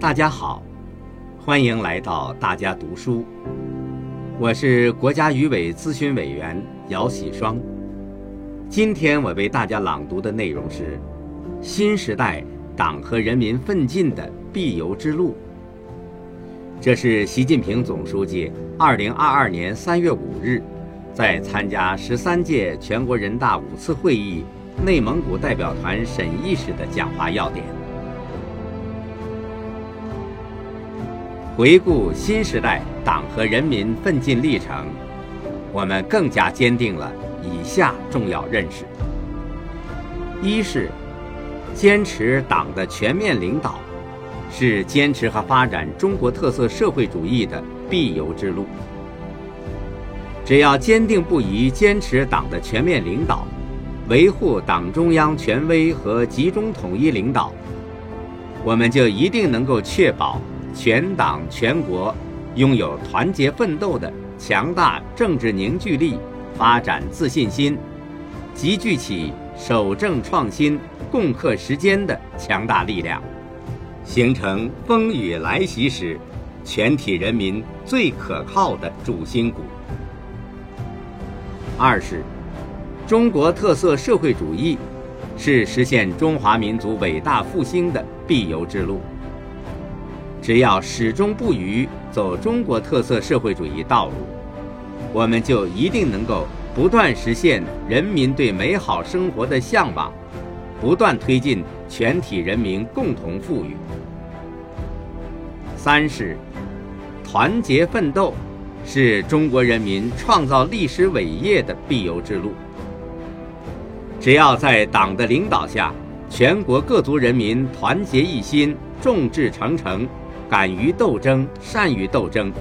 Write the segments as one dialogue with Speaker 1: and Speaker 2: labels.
Speaker 1: 大家好，欢迎来到大家读书。我是国家语委咨询委员姚喜双。今天我为大家朗读的内容是《新时代党和人民奋进的必由之路》。这是习近平总书记2022年3月5日在参加十三届全国人大五次会议内蒙古代表团审议时的讲话要点。回顾新时代党和人民奋进历程，我们更加坚定了以下重要认识：一是坚持党的全面领导，是坚持和发展中国特色社会主义的必由之路。只要坚定不移坚持党的全面领导，维护党中央权威和集中统一领导，我们就一定能够确保。全党全国拥有团结奋斗的强大政治凝聚力、发展自信心，集聚起守正创新、共克时艰的强大力量，形成风雨来袭时全体人民最可靠的主心骨。二是，中国特色社会主义是实现中华民族伟大复兴的必由之路。只要始终不渝走中国特色社会主义道路，我们就一定能够不断实现人民对美好生活的向往，不断推进全体人民共同富裕。三是，团结奋斗，是中国人民创造历史伟业的必由之路。只要在党的领导下，全国各族人民团结一心，众志成城。敢于斗争，善于斗争，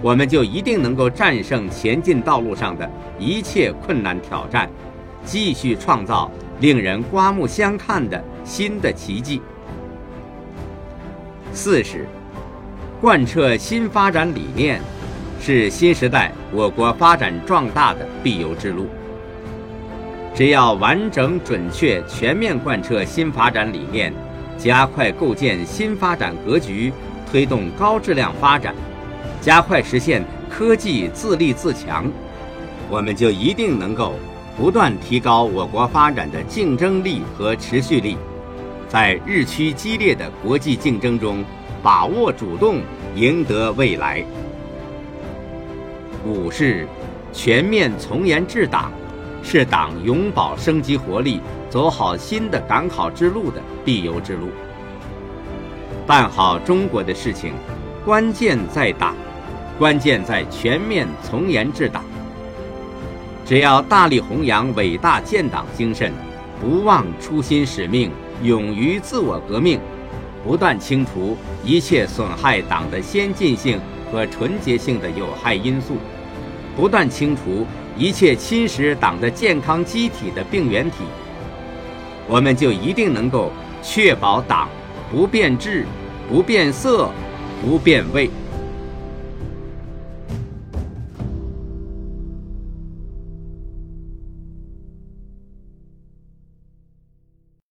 Speaker 1: 我们就一定能够战胜前进道路上的一切困难挑战，继续创造令人刮目相看的新的奇迹。四是，贯彻新发展理念，是新时代我国发展壮大的必由之路。只要完整、准确、全面贯彻新发展理念。加快构建新发展格局，推动高质量发展，加快实现科技自立自强，我们就一定能够不断提高我国发展的竞争力和持续力，在日趋激烈的国际竞争中把握主动，赢得未来。五是全面从严治党，是党永葆生机活力。走好新的赶考之路的必由之路，办好中国的事情，关键在党，关键在全面从严治党。只要大力弘扬伟大建党精神，不忘初心使命，勇于自我革命，不断清除一切损害党的先进性和纯洁性的有害因素，不断清除一切侵蚀党的健康机体的病原体。我们就一定能够确保党不变质、不变色、不变味。